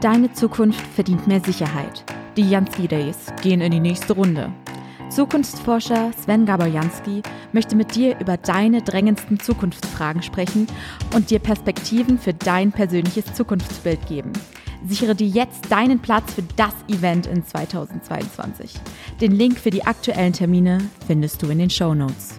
Deine Zukunft verdient mehr Sicherheit. Die Jansky Days gehen in die nächste Runde. Zukunftsforscher Sven Gaborjanski möchte mit dir über deine drängendsten Zukunftsfragen sprechen und dir Perspektiven für dein persönliches Zukunftsbild geben. Sichere dir jetzt deinen Platz für das Event in 2022. Den Link für die aktuellen Termine findest du in den Show Notes.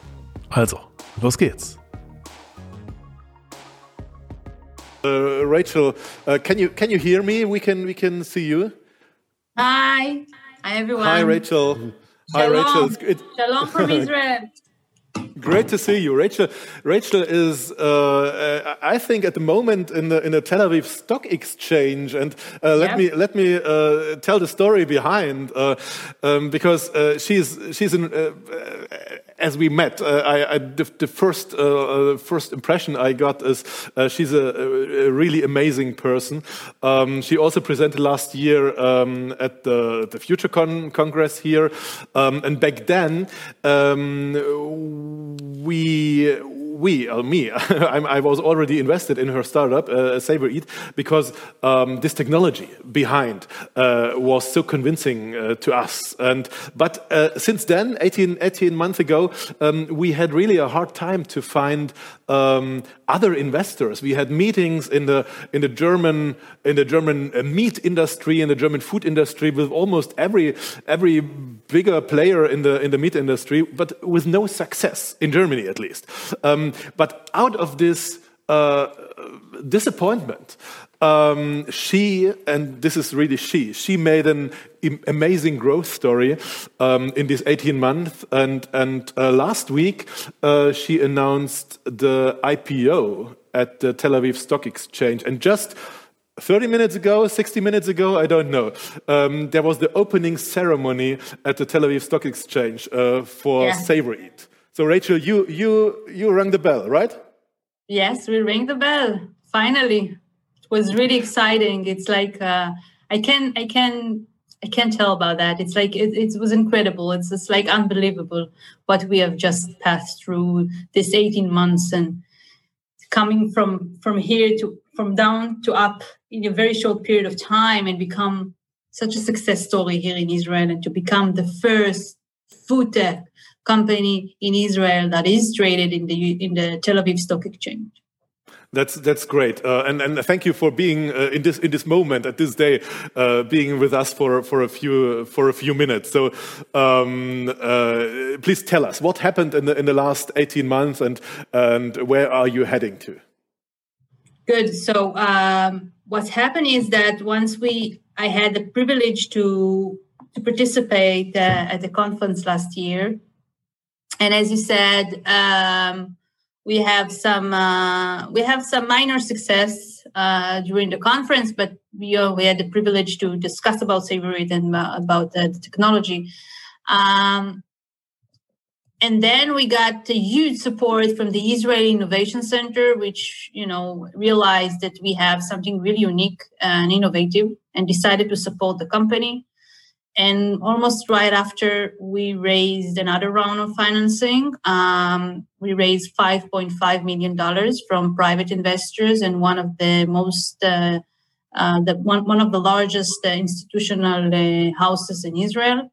Also, los geht's. Uh, Rachel, uh, can you can you hear me? We can we can see you. Hi, hi everyone. Hi Rachel. Hi Shalom. Rachel. It's, it, Shalom from Israel. Great to see you, Rachel. Rachel is, uh, uh, I think, at the moment in the in the Tel Aviv Stock Exchange, and uh, let Yeah. me let me uh, tell the story behind uh, um, because uh, she's she's. Uh, as we met, uh, I, I, the, the first first impression I got is uh, she's a, a really amazing person. Um, she also presented last year um, at the the FutureCon Congress here, um, and back then um, we we uh, me I was already invested in her startup uh, SavorEat because um, this technology behind uh, was so convincing uh, to us. And but uh, since then 18 18 months ago um, we had really a hard time to find um, other investors. We had meetings in the in the German in the German uh, meat industry in the German food industry with almost every every bigger player in the in the meat industry but with no success in Germany at least. Um, but out of this uh, disappointment, um, she, and this is really she, she made an amazing growth story um, in these 18 months. And, and uh, last week, uh, she announced the IPO at the Tel Aviv Stock Exchange. And just 30 minutes ago, 60 minutes ago, I don't know. Um, there was the opening ceremony at the Tel Aviv Stock Exchange uh, for Yeah. SavorEat. So, Rachel, you you you rang the bell, right? Yes, we rang the bell. Finally, it was really exciting. It's like uh, I can I can I can't tell about that. It's like it, it was incredible. It's just like unbelievable what we have just passed through this 18 months and coming from from here to from down to up in a very short period of time and become such a success story here in Israel and to become the first food tech company in Israel that is traded in the in the Tel Aviv Stock Exchange. That's that's great, uh, and and thank you for being uh, in this in this moment at this day, uh, being with us for for a few for a few minutes. So, um, uh, please tell us what happened in the in the last eighteen months, and and where are you heading to? Good. So um, what's happened is that once we, I had the privilege to to participate uh, at the conference last year, and as you said, um, we have some uh, we have some minor success uh, during the conference, but we uh, we had the privilege to discuss about SavorEat and uh, about the technology. Um, and then we got huge support from the Israeli Innovation Center, which you know realized that we have something really unique and innovative, and decided to support the company. And almost right after, we raised another round of financing. Um, we raised $5.5 million from private investors and one of the most, uh, uh, the one, one of the largest uh, institutional uh, houses in Israel,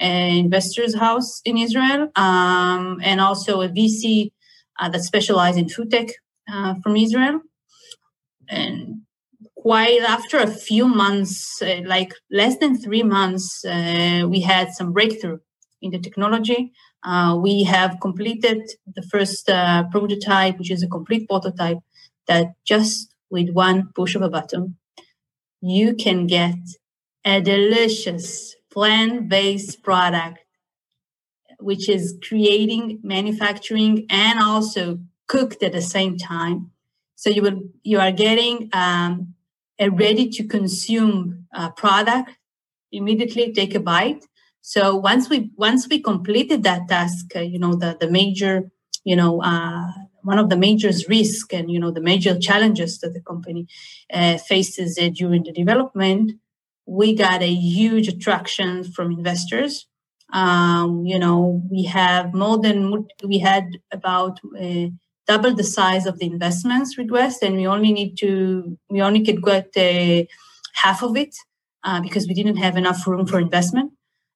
uh, investors house in Israel, um, and also a VC uh, that specializes in food tech from Israel. And quite after a few months, uh, like less than three months, uh, we had some breakthrough in the technology. Uh, we have completed the first uh, prototype, which is a complete prototype that just with one push of a button, you can get a delicious plant-based product, which is creating, manufacturing, and also cooked at the same time. So you will you are getting um, a ready to consume uh, product immediately. Take a bite. So once we once we completed that task, uh, you know the the major you know uh, one of the major risks and you know the major challenges that the company uh, faces uh, during the development we got a huge attraction from investors um, you know we have more than we had about uh, double the size of the investments request and we only need to we only could get uh, half of it uh, because we didn't have enough room for investment.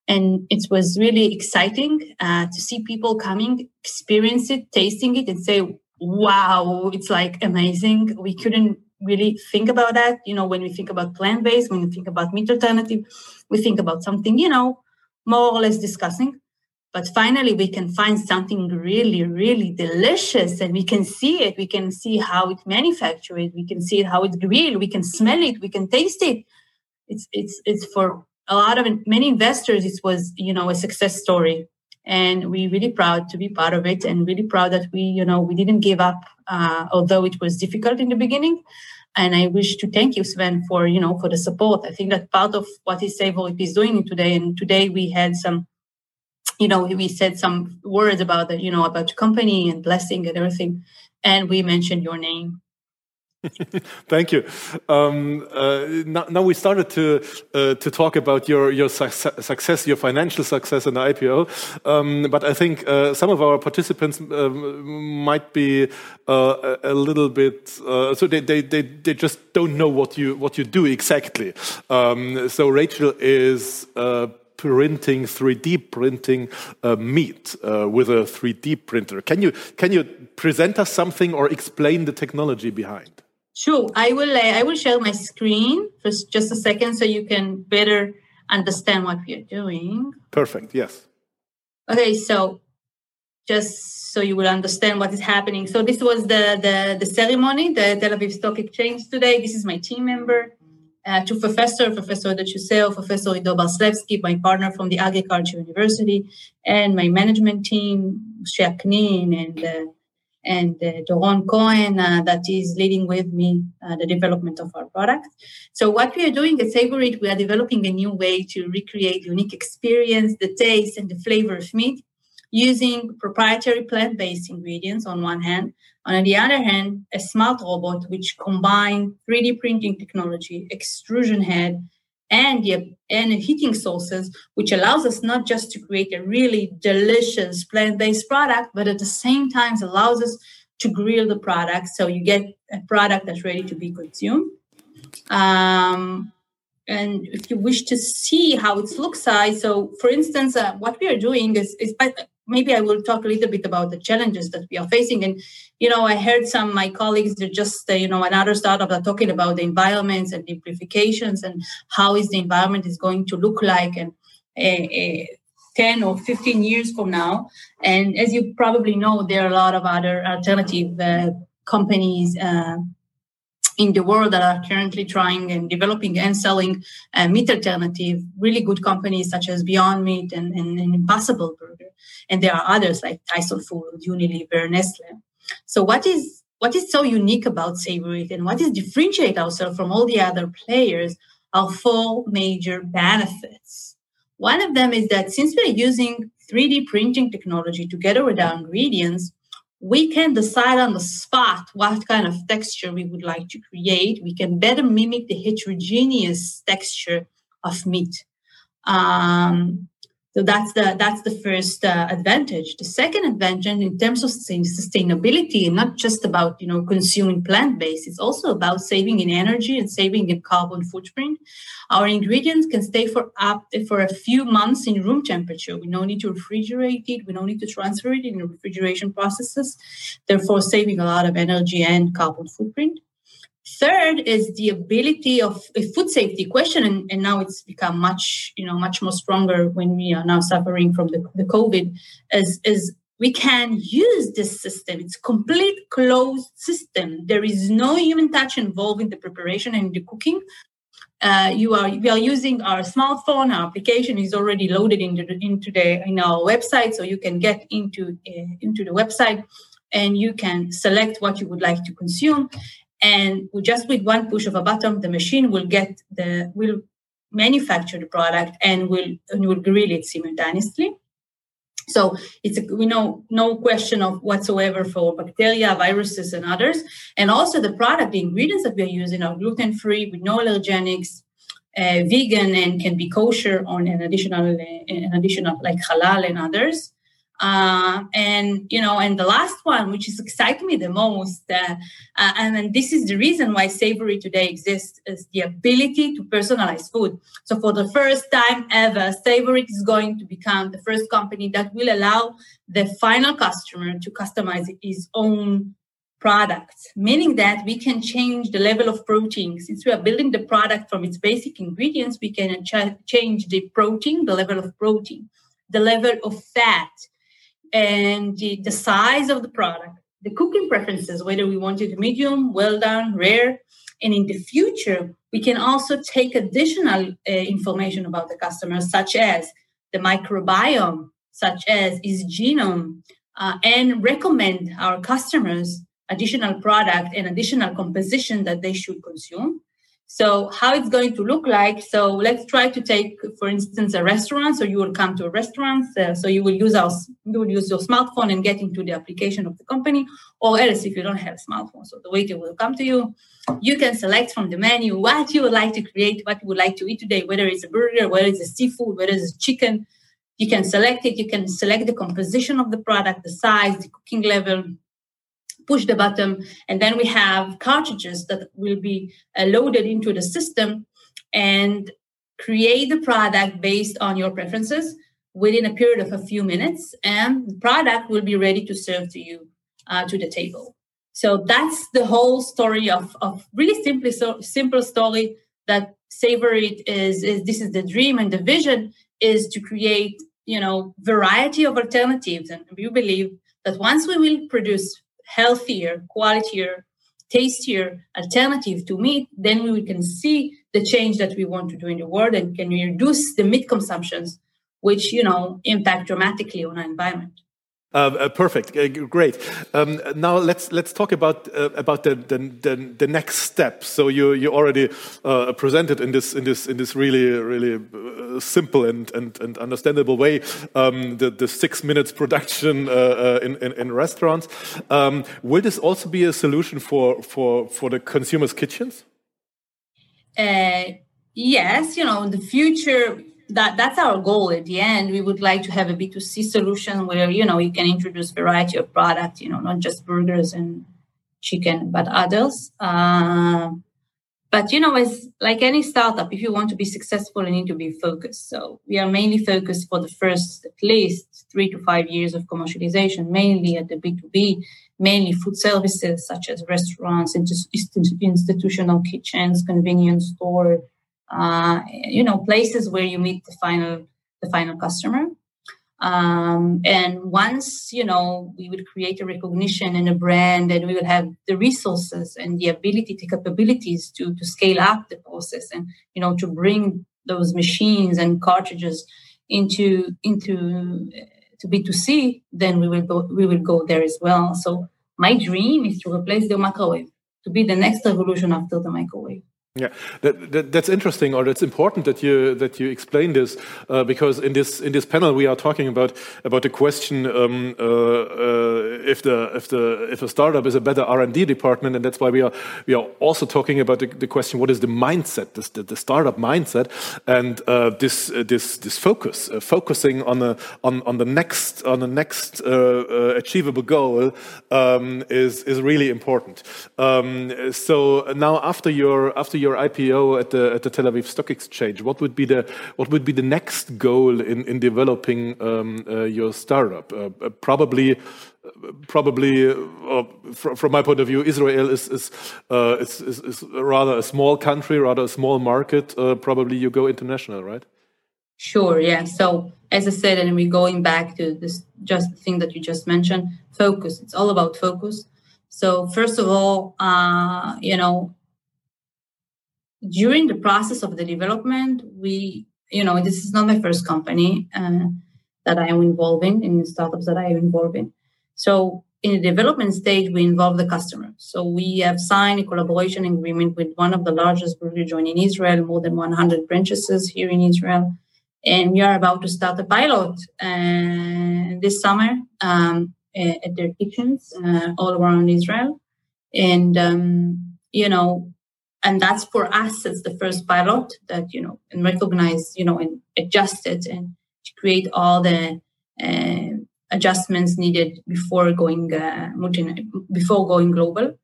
And it was really exciting uh, to see people coming experience it tasting it and say wow it's like amazing. We couldn't really think about that you know when we think about plant-based when we think about meat alternative we think about something you know more or less discussing but finally we can find something really really delicious and we can see it. We can see how it manufactured we can see it how it's grilled. We can smell it. We can taste it. It's it's it's for a lot of many investors it was you know a success story. And we're really proud to be part of it and really proud that we you know we didn't give up uh, although it was difficult in the beginning. And i wish to thank you sven for you know for the support. I think that part of what is SavorEat is doing today and today we had some you know we said some words about the you know about the company and blessing and everything and we mentioned your name Thank you. Um, uh, now, now, we started to uh, to talk about your your success, your financial success in the IPO. Um, but I think uh, some of our participants um, might be uh, a little bit uh, so they, they, they they just don't know what you what you do exactly. Um, so Rachel is uh, printing 3D printing uh, meat uh, with a 3D printer. Can you can you present us something or explain the technology behind? Sure, I will. Uh, I will share my screen for just a second so you can better understand what we are doing. Perfect. Yes. Okay, so just so you will understand what is happening. So this was the the, the ceremony, the Tel Aviv Stock Exchange today. This is my team member, uh, two professor, Professor Shoseyov, Professor Ido Braslavsky, my partner from the Agriculture University, and my management team, Shaknin and uh, and uh, Doron Cohen uh, that is leading with me uh, the development of our product. So what we are doing at SavorEat, we are developing a new way to recreate unique experience, the taste and the flavor of meat using proprietary plant-based ingredients on one hand. On the other hand, a smart robot which combine 3D printing technology, extrusion head, and the and heating sources, which allows us not just to create a really delicious plant-based product, but at the same time allows us to grill the product so you get a product that's ready to be consumed. Um, and if you wish to see how it looks like, so for instance, uh, what we are doing is, is maybe I will talk a little bit about the challenges that we are facing. And you know, I heard some of my colleagues they're just uh, you know another startup are talking about the environments and the implications and how is the environment is going to look like and. Uh, uh, 10 or 15 years from now. And as you probably know, there are a lot of other alternative uh, companies uh, in the world that are currently trying and developing and selling uh, meat alternative, really good companies such as Beyond Meat and, and, and, Impossible Burger. And there are others like Tyson Food, Unilever, Nestle. So what is what is so unique about SavorEat and what is differentiate ourselves from all the other players are four major benefits. One of them is that since we're using 3D printing technology together with our ingredients, we can decide on the spot what kind of texture we would like to create. We can better mimic the heterogeneous texture of meat. Um, so that's the that's the first uh, advantage. The second advantage, in terms of sustainability, and not just about you know consuming plant based, it's also about saving in energy and saving in carbon footprint. Our ingredients can stay for up for a few months in room temperature. We don't need to refrigerate it. We don't need to transfer it in refrigeration processes, therefore saving a lot of energy and carbon footprint. Third is the ability of a food safety question, and, and, now it's become much, you know, much more stronger when we are now suffering from the, the COVID, as, as we can use this system. It's complete closed system. There is no human touch involved in the preparation and the cooking. uh, you are we are using our smartphone. Our application is already loaded into the, into the in our website, so you can get into uh, into the website and you can select what you would like to consume. And just with one push of a button, the machine will get the will manufacture the product and will and will grill it simultaneously. So it's a, we know no question of whatsoever for bacteria, viruses, and others. And also the product, the ingredients that we are using are gluten free with no allergenics, uh, vegan, and can be kosher on an additional an additional like halal and others. Uh, and you know, and the last one, which is exciting me the most, uh, uh, and, and this is the reason why SavorEat today exists, is the ability to personalize food. So for the first time ever, SavorEat is going to become the first company that will allow the final customer to customize his own products, meaning that we can change the level of protein. Since we are building the product from its basic ingredients, we can ch- change the protein, the level of protein, the level of fat and the, the size of the product, the cooking preferences, whether we want it medium, well done, rare. And in the future, we can also take additional uh, information about the customer, such as the microbiome, such as his genome, uh, and recommend our customers additional product and additional composition that they should consume. So how it's going to look like? So let's try to take, for instance, a restaurant. So you will come to a restaurant. Uh, so you will use our you will use your smartphone and get into the application of the company, or else if you don't have a smartphone, so the waiter will come to you. You can select from the menu what you would like to create, what you would like to eat today, whether it's a burger, whether it's a seafood, whether it's chicken. You can select it. You can select the composition of the product, the size, the cooking level, push the button, and then we have cartridges that will be uh, loaded into the system and create the product based on your preferences within a period of a few minutes, and the product will be ready to serve to you uh, to the table. So that's the whole story of, of really simply so simple story that SavorEat is, is this is the dream and the vision is to create you know variety of alternatives and we believe that once we will produce healthier, qualitier, tastier alternative to meat, then we can see the change that we want to do in the world and can reduce the meat consumptions, which you know impact dramatically on our environment. Uh, uh, perfect, uh, great. Um, now let's let's talk about uh, about the, the, the next step. So you you already uh, presented in this in this in this really really uh, simple and, and, and understandable way um, the the six minutes production in, in, in restaurants. Um, will this also be a solution for for for the consumers' kitchens? yes, you know, in the future that that's our goal. At the end we would like to have a b2c solution where you know you can introduce variety of product you know not just burgers and chicken but others. Uh, but you know as like any startup if you want to be successful you need to be focused. So we are mainly focused for the first at least three to five years of commercialization mainly at the b2b mainly food services such as restaurants and just institutional kitchens convenience store uh, you know places where you meet the final the final customer. Um, and once you know we would create a recognition and a brand and we will have the resources and the ability the capabilities to to scale up the process and you know to bring those machines and cartridges into into uh, to b2c then we will go we will go there as well. So my dream is to replace the microwave to be the next revolution after the microwave yeah, that, that, that's interesting, or that's important that you that you explain this, uh, because in this in this panel we are talking about about the question um, uh, uh, if the if the if a startup is a better R and D department, and that's why we are we are also talking about the, the question what is the mindset, the, the startup mindset, and uh, this uh, this this focus, uh, focusing on the on on the next on the next achievable goal um, is is really important. Um, so now after your after IPO at the at the Tel Aviv Stock Exchange, what would be the what would be the next goal in in developing um, uh, your startup? Uh, uh probably. Probably, uh, from, my point of view, Israel is is, uh, is, is, is rather a small country, rather a small market. probably you go international, right? Sure. Yeah. So as I said, and we're going back to this just thing that you just mentioned, focus. It's all about focus. So first of all, uh, you know, during the process of the development, we, you know, this is not my first company uh, that I am involving in startups that I am involved in. So in the development stage, we involve the customer. So we have signed a collaboration agreement with one of the largest brewery joint in Israel, more than 100 branches here in Israel. And we are about to start a pilot uh, this summer um, at their kitchens uh, all around Israel. And, um, you know, and that's for us it's the first pilot that you know and recognize you know and adjust it and create all the uh, adjustments needed before going uh, before going global.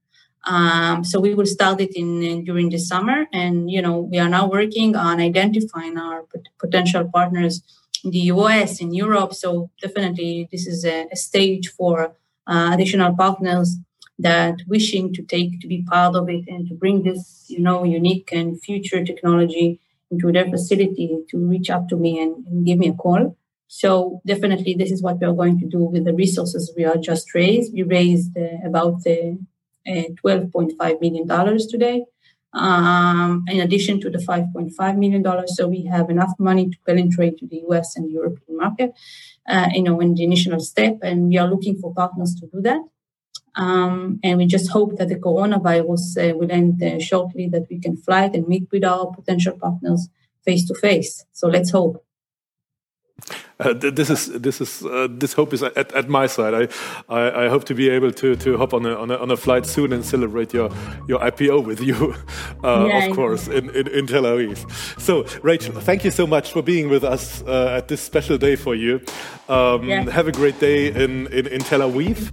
Um, so we will start it in, in, during the summer and you know we are now working on identifying our pot- potential partners in the us in europe. So definitely this is a, a stage for uh, additional partners that wishing to take to be part of it and to bring this you know unique and future technology into their facility to reach up to me and, and give me a call. So definitely this is what we are going to do with the resources we are just raised. We raised uh, about uh, uh, 12.5 million dollars today. Um, in addition to the 5.5 million dollars so we have enough money to penetrate to the us and european market uh, you know in the initial step and we are looking for partners to do that um, and we just hope that the coronavirus uh, will end uh, shortly, that we can fly it and meet with our potential partners face to face. So let's hope. Uh, this is this is uh, this hope is at, at my side. I, I, I hope to be able to to hop on a, on a, on a flight soon and celebrate your your IPO with you, uh, yeah, of course, in, in, in Tel Aviv. So Rachel, thank you so much for being with us uh, at this special day for you. Um, yeah. Have a great day in, in, in Tel Aviv.